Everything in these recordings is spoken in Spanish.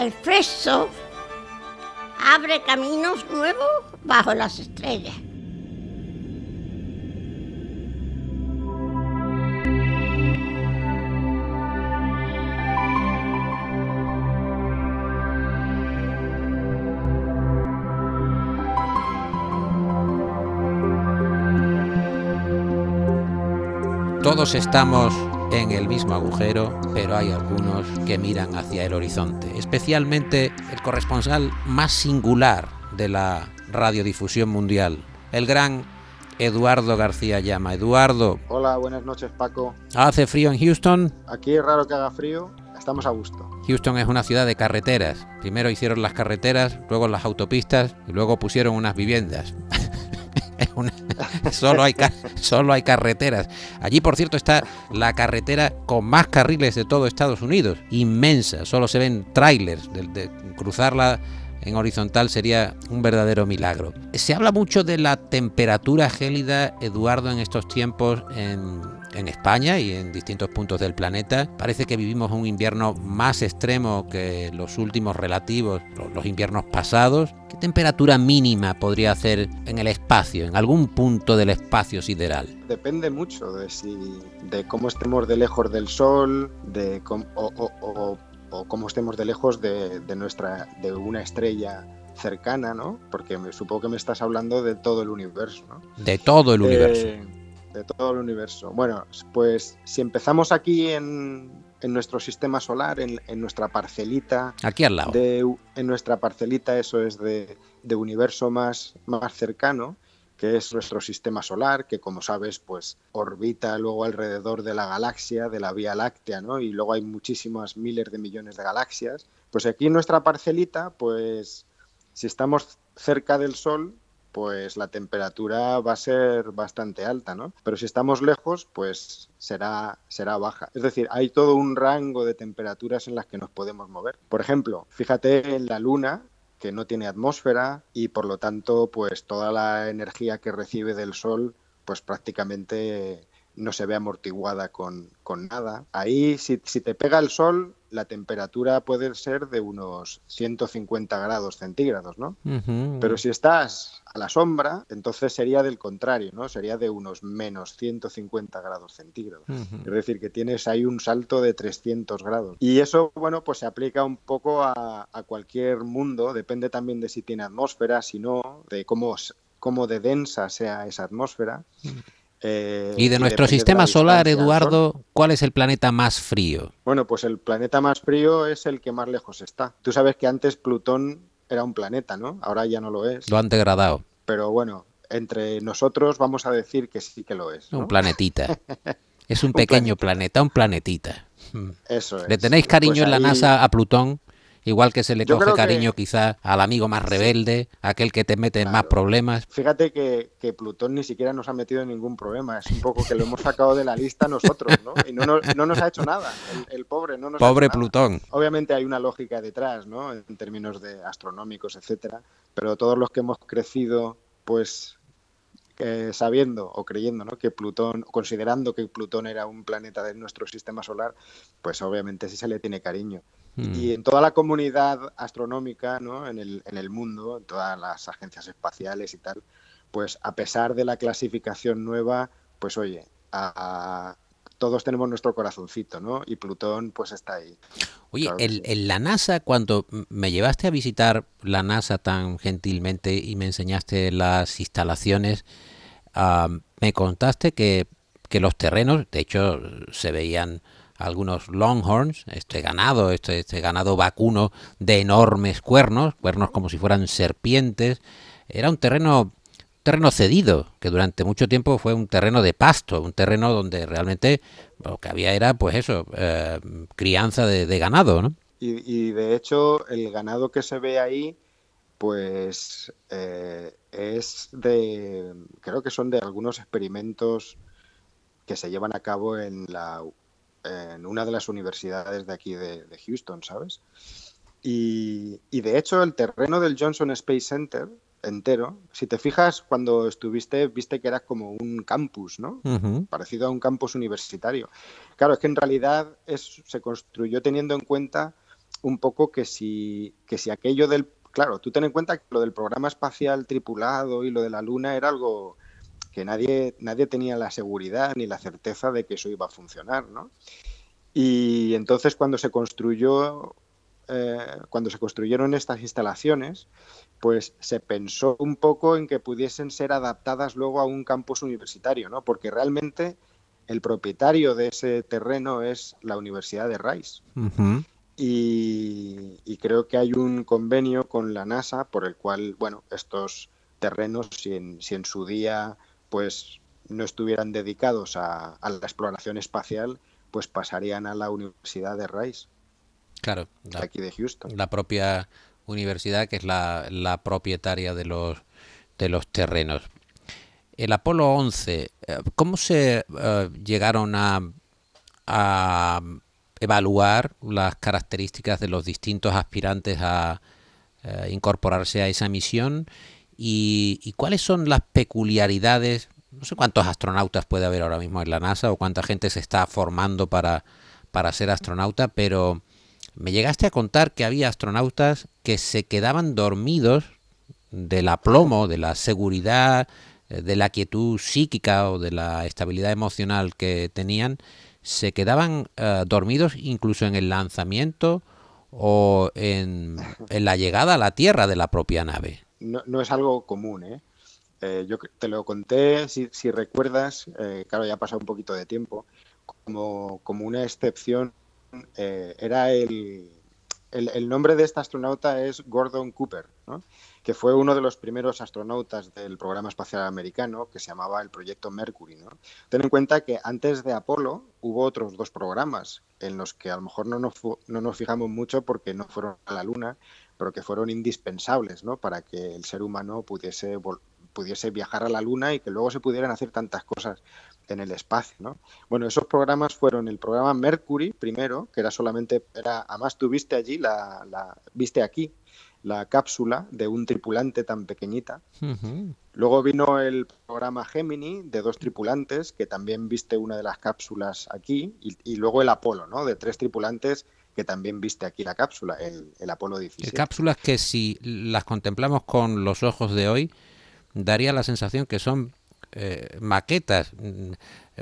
El fresco abre caminos nuevos bajo las estrellas. Todos estamos en el mismo agujero, pero hay algunos que miran hacia el horizonte, especialmente el corresponsal más singular de la radiodifusión mundial, el gran Eduardo García Llama. Eduardo. Hola, buenas noches Paco. ¿Hace frío en Houston? Aquí es raro que haga frío, estamos a gusto. Houston es una ciudad de carreteras. Primero hicieron las carreteras, luego las autopistas y luego pusieron unas viviendas. solo, hay solo hay carreteras. Allí, por cierto, está la carretera con más carriles de todo Estados Unidos. Inmensa. Solo se ven trailers. De, cruzarla en horizontal sería un verdadero milagro. Se habla mucho de la temperatura gélida, Eduardo, en estos tiempos en, en España y en distintos puntos del planeta. Parece que vivimos un invierno más extremo que los últimos relativos, los inviernos pasados. ¿Qué temperatura mínima podría hacer en el espacio, en algún punto del espacio sideral? Depende mucho de si, de cómo estemos de lejos del Sol, de cómo, o, cómo estemos de lejos de, nuestra, de una estrella cercana, ¿no? Porque me, supongo que me estás hablando de todo el universo, ¿no? De todo el universo. De todo el universo. Bueno, pues si empezamos aquí en, en nuestro sistema solar, en, en, nuestra parcelita. Aquí al lado. De, en nuestra parcelita, eso es de, de, universo más, más cercano, que es nuestro sistema solar, que como sabes, pues orbita luego alrededor de la galaxia, de la Vía Láctea, ¿no? Y luego hay muchísimas miles de millones de galaxias. Pues aquí en nuestra parcelita, pues si estamos cerca del Sol, pues la temperatura va a ser bastante alta, ¿no? Pero si estamos lejos, pues será, será baja. Es decir, hay todo un rango de temperaturas en las que nos podemos mover. Por ejemplo, fíjate en la Luna, que no tiene atmósfera y por lo tanto, pues toda la energía que recibe del Sol, pues prácticamente no se ve amortiguada con, con nada. Ahí, si, si, te pega el sol, la temperatura puede ser de unos 150 grados centígrados, ¿no? Pero si estás a la sombra, entonces sería del contrario, ¿no? Sería de unos menos 150 grados centígrados. Es decir, que tienes ahí un salto de 300 grados. Y eso, bueno, pues se aplica un poco a, a cualquier mundo, depende también de si tiene atmósfera, si no, de cómo, cómo de densa sea esa atmósfera. Eh, y de nuestro sistema solar, Eduardo, ¿cuál es el planeta más frío? Bueno, pues el planeta más frío es el que más lejos está. Tú sabes que antes Plutón era un planeta, ¿no? Ahora ya no lo es. Lo han degradado. Pero bueno, entre nosotros vamos a decir que sí que lo es. Un planetita. es un, pequeño planeta, un planetita. Eso es. ¿Le tenéis cariño pues en la NASA a Plutón? Igual que se le coge cariño quizá al amigo más rebelde, aquel que te mete en más problemas. Fíjate que, Plutón ni siquiera nos ha metido en ningún problema, es un poco que lo hemos sacado de la lista nosotros, ¿no? Y no, nos ha hecho nada, el, pobre no nos Pobre ha hecho Plutón. Obviamente hay una lógica detrás, ¿no? En términos de astronómicos, etcétera, pero todos los que hemos crecido, pues eh, sabiendo o creyendo ¿no? que Plutón, considerando que Plutón era un planeta de nuestro sistema solar, pues obviamente sí se le tiene cariño. Mm. Y en toda la comunidad astronómica, ¿no? en, el, en el mundo, en todas las agencias espaciales y tal, pues a pesar de la clasificación nueva, pues oye, a, todos tenemos nuestro corazoncito, ¿no? Y Plutón pues está ahí. Oye, en, la NASA, cuando me llevaste a visitar la NASA tan gentilmente y me enseñaste las instalaciones, me contaste que, que los terrenos, de hecho, se veían algunos longhorns, este ganado, este, este ganado vacuno de enormes cuernos, cuernos como si fueran serpientes. Era un terreno terreno cedido, que durante mucho tiempo fue un terreno de pasto, un terreno donde realmente lo que había era, pues eso, eh, crianza de, ganado, ¿no? Y, de hecho, el ganado que se ve ahí, pues eh, es de, creo que son de algunos experimentos que se llevan a cabo en la en una de las universidades de aquí de, Houston, ¿sabes? Y, de hecho el terreno del Johnson Space Center entero, si te fijas cuando estuviste, viste que era como un campus, ¿no? Parecido a un campus universitario. Claro, es que en realidad es, se construyó teniendo en cuenta un poco que si, que si aquello del... Claro, tú ten en cuenta que lo del programa espacial tripulado y lo de la Luna era algo que nadie, nadie tenía la seguridad ni la certeza de que eso iba a funcionar, ¿no? Y entonces cuando se construyó, eh, cuando se construyeron estas instalaciones, pues se pensó un poco en que pudiesen ser adaptadas luego a un campus universitario, ¿no? Porque realmente el propietario de ese terreno es la Universidad de Rice. y, creo que hay un convenio con la NASA por el cual, bueno, estos terrenos, si en, si en su día pues no estuvieran dedicados a, la exploración espacial, pues pasarían a la Universidad de Rice. Claro, la, aquí de Houston. La propia universidad que es la, propietaria de los, de los terrenos. El Apolo 11, eh, ¿cómo se eh, llegaron a, a, evaluar las características de los distintos aspirantes a eh, incorporarse a esa misión? Y, cuáles son las peculiaridades, no sé cuántos astronautas puede haber ahora mismo en la NASA o cuánta gente se está formando para, para ser astronauta, pero me llegaste a contar que había astronautas que se quedaban dormidos del aplomo, de la seguridad, eh, de la quietud psíquica o de la estabilidad emocional que tenían, se quedaban eh, dormidos incluso en el lanzamiento o en, en la llegada a la Tierra de la propia nave no, es algo común, ¿eh? ¿eh? yo te lo conté, si, si recuerdas, eh, claro, ya ha pasado un poquito de tiempo, como, como una excepción, eh, era el, el, nombre de este astronauta es Gordon Cooper, que fue uno de los primeros astronautas del programa espacial americano que se llamaba el Proyecto Mercury. ¿no? Ten en cuenta que antes de Apolo hubo otros dos programas en los que a lo mejor no nos, no nos fijamos mucho porque no fueron a la Luna, pero que fueron indispensables ¿no? para que el ser humano pudiese, pudiese viajar a la Luna y que luego se pudieran hacer tantas cosas en el espacio. ¿no? Bueno, esos programas fueron el programa Mercury primero, que era solamente, era, además tú viste allí, la, la viste aquí, la cápsula de un tripulante tan pequeñita. Luego vino el programa Gemini de dos tripulantes, que también viste una de las cápsulas aquí, y, y luego el Apolo, ¿no? De tres tripulantes que también viste aquí la cápsula, el, el Apolo 17. Cápsulas que si las contemplamos con los ojos de hoy, daría la sensación que son eh, maquetas, mm,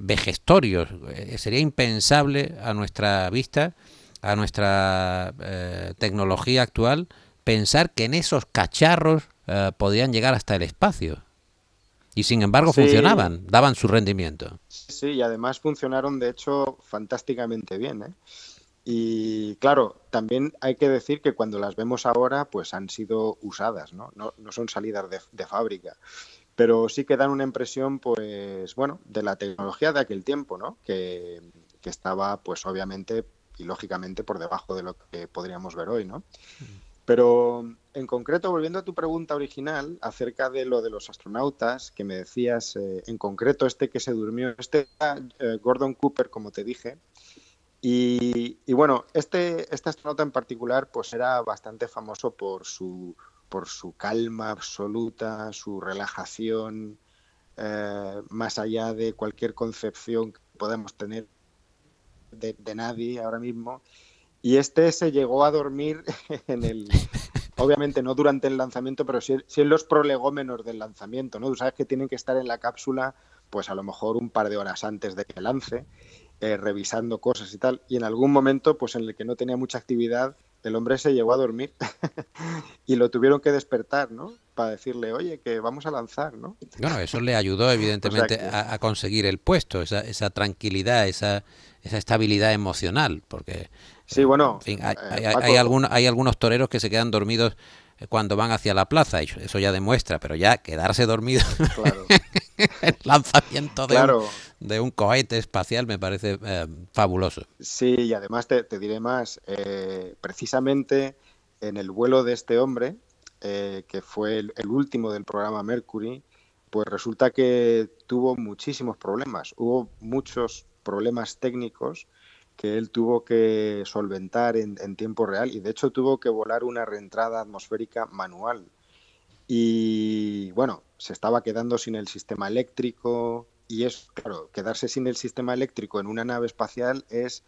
vejestorios. Eh, sería impensable a nuestra vista, a nuestra eh, tecnología actual, pensar que en esos cacharros podían llegar hasta el espacio. Y sin embargo funcionaban, daban su rendimiento. Sí, y además funcionaron de hecho fantásticamente bien. ¿eh? Y claro, también hay que decir que cuando las vemos ahora, pues han sido usadas, ¿no? No, son salidas de, fábrica. Pero sí que dan una impresión, pues, bueno, de la tecnología de aquel tiempo, ¿no? Que, estaba, pues, obviamente y lógicamente por debajo de lo que podríamos ver hoy, ¿no? Pero en concreto, volviendo a tu pregunta original acerca de lo de los astronautas, que me decías, eh, en concreto este que se durmió, este eh, Gordon Cooper, como te dije, y, bueno, este, este astronauta en particular pues era bastante famoso por su, por su calma absoluta, su relajación, eh, más allá de cualquier concepción que podamos tener de, nadie ahora mismo. Y este se llegó a dormir en el, obviamente no durante el lanzamiento, pero sí, en los prolegómenos del lanzamiento, ¿no? Tú sabes que tienen que estar en la cápsula, pues a lo mejor un par de horas antes de que lance. Eh, revisando cosas y tal. Y en algún momento, pues en el que no tenía mucha actividad, el hombre se llegó a dormir y lo tuvieron que despertar, ¿no? Para decirle, oye, que vamos a lanzar, ¿no? Bueno, eso le ayudó evidentemente a, conseguir el puesto, esa, esa tranquilidad, esa, esa estabilidad emocional, porque... Sí, bueno, hay, eh, hay, hay algunos toreros que se quedan dormidos cuando van hacia la plaza, eso ya demuestra, pero ya quedarse dormido claro. el lanzamiento de, un, cohete espacial me parece eh, fabuloso. Sí, y además te, diré más, eh, precisamente en el vuelo de este hombre, eh, que fue el, último del programa Mercury, pues resulta que tuvo muchísimos problemas, hubo muchos problemas técnicos que él tuvo que solventar en, tiempo real y de hecho tuvo que volar una reentrada atmosférica manual. Y bueno, se estaba quedando sin el sistema eléctrico y es, claro, quedarse sin el sistema eléctrico en una nave espacial es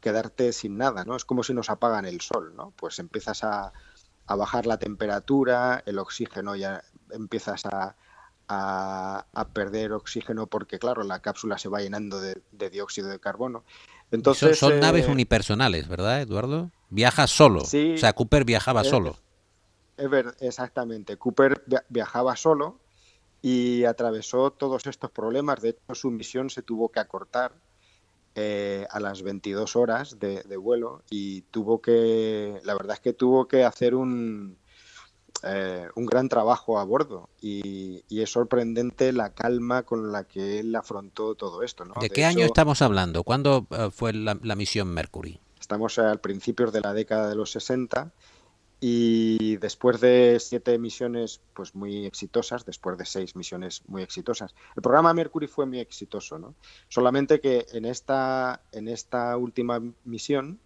quedarte sin nada, ¿no? Es como si nos apagan el sol, ¿no? Pues empiezas a, a bajar la temperatura, el oxígeno ya empiezas a, a, perder oxígeno porque, claro, la cápsula se va llenando de, dióxido de carbono. Entonces, son, naves eh, unipersonales, ¿verdad, Eduardo? Viaja solo. Sí, o sea, Cooper viajaba solo. Es ver, exactamente. Cooper viajaba solo y atravesó todos estos problemas. De hecho, su misión se tuvo que acortar eh, a las 22 horas de, vuelo y tuvo que, la verdad es que tuvo que hacer un, eh, un gran trabajo a bordo y, es sorprendente la calma con la que él afrontó todo esto. ¿De, qué año estamos hablando? ¿Cuándo eh, fue la, la, misión Mercury? Estamos al principios de la década de los 60 y después de siete misiones pues muy exitosas, después de seis misiones muy exitosas, el programa Mercury fue muy exitoso, ¿no? Solamente que en esta, en esta última misión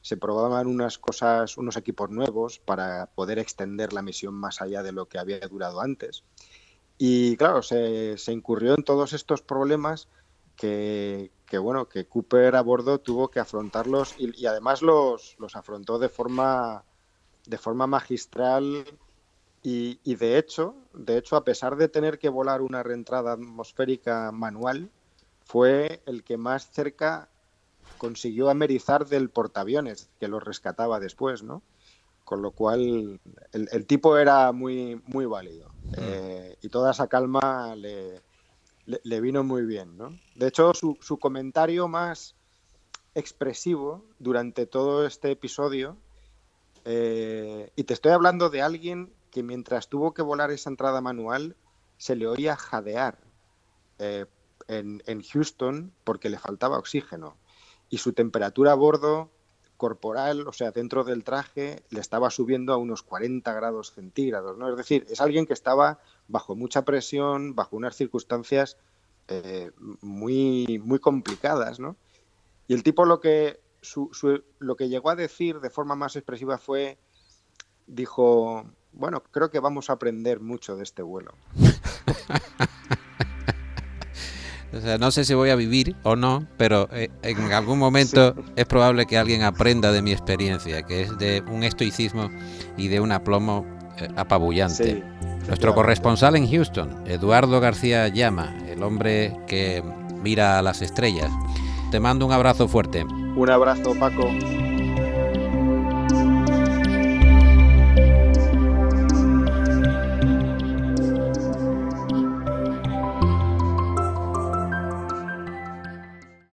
se probaban unas cosas, unos equipos nuevos para poder extender la misión más allá de lo que había durado antes. Y claro, se, se incurrió en todos estos problemas que, que, bueno, que Cooper a bordo tuvo que afrontarlos y, además los, los afrontó de forma de forma magistral y, de hecho, de hecho, a pesar de tener que volar una reentrada atmosférica manual, fue el que más cerca consiguió amerizar del portaaviones, que lo rescataba después, ¿no? Con lo cual, el, tipo era muy, muy válido. Mm. Eh, y toda esa calma le, le, vino muy bien, ¿no? De hecho, su, su comentario más expresivo durante todo este episodio eh, y te estoy hablando de alguien que mientras tuvo que volar esa entrada manual se le oía jadear eh, en, Houston porque le faltaba oxígeno y su temperatura a bordo corporal, o sea, dentro del traje, le estaba subiendo a unos 40 grados centígrados, ¿no? Es decir, es alguien que estaba bajo mucha presión, bajo unas circunstancias eh, muy, muy complicadas, ¿no? Y el tipo lo que, lo que llegó a decir de forma más expresiva fue, dijo, bueno, creo que vamos a aprender mucho de este vuelo. o sea, no sé si voy a vivir o no, pero eh, en algún momento es probable que alguien aprenda de mi experiencia, que es de un estoicismo y de un aplomo eh, apabullante. Nuestro corresponsal en Houston, Eduardo García Llama, el hombre que mira a las estrellas. Te mando un abrazo fuerte. Un abrazo, Paco.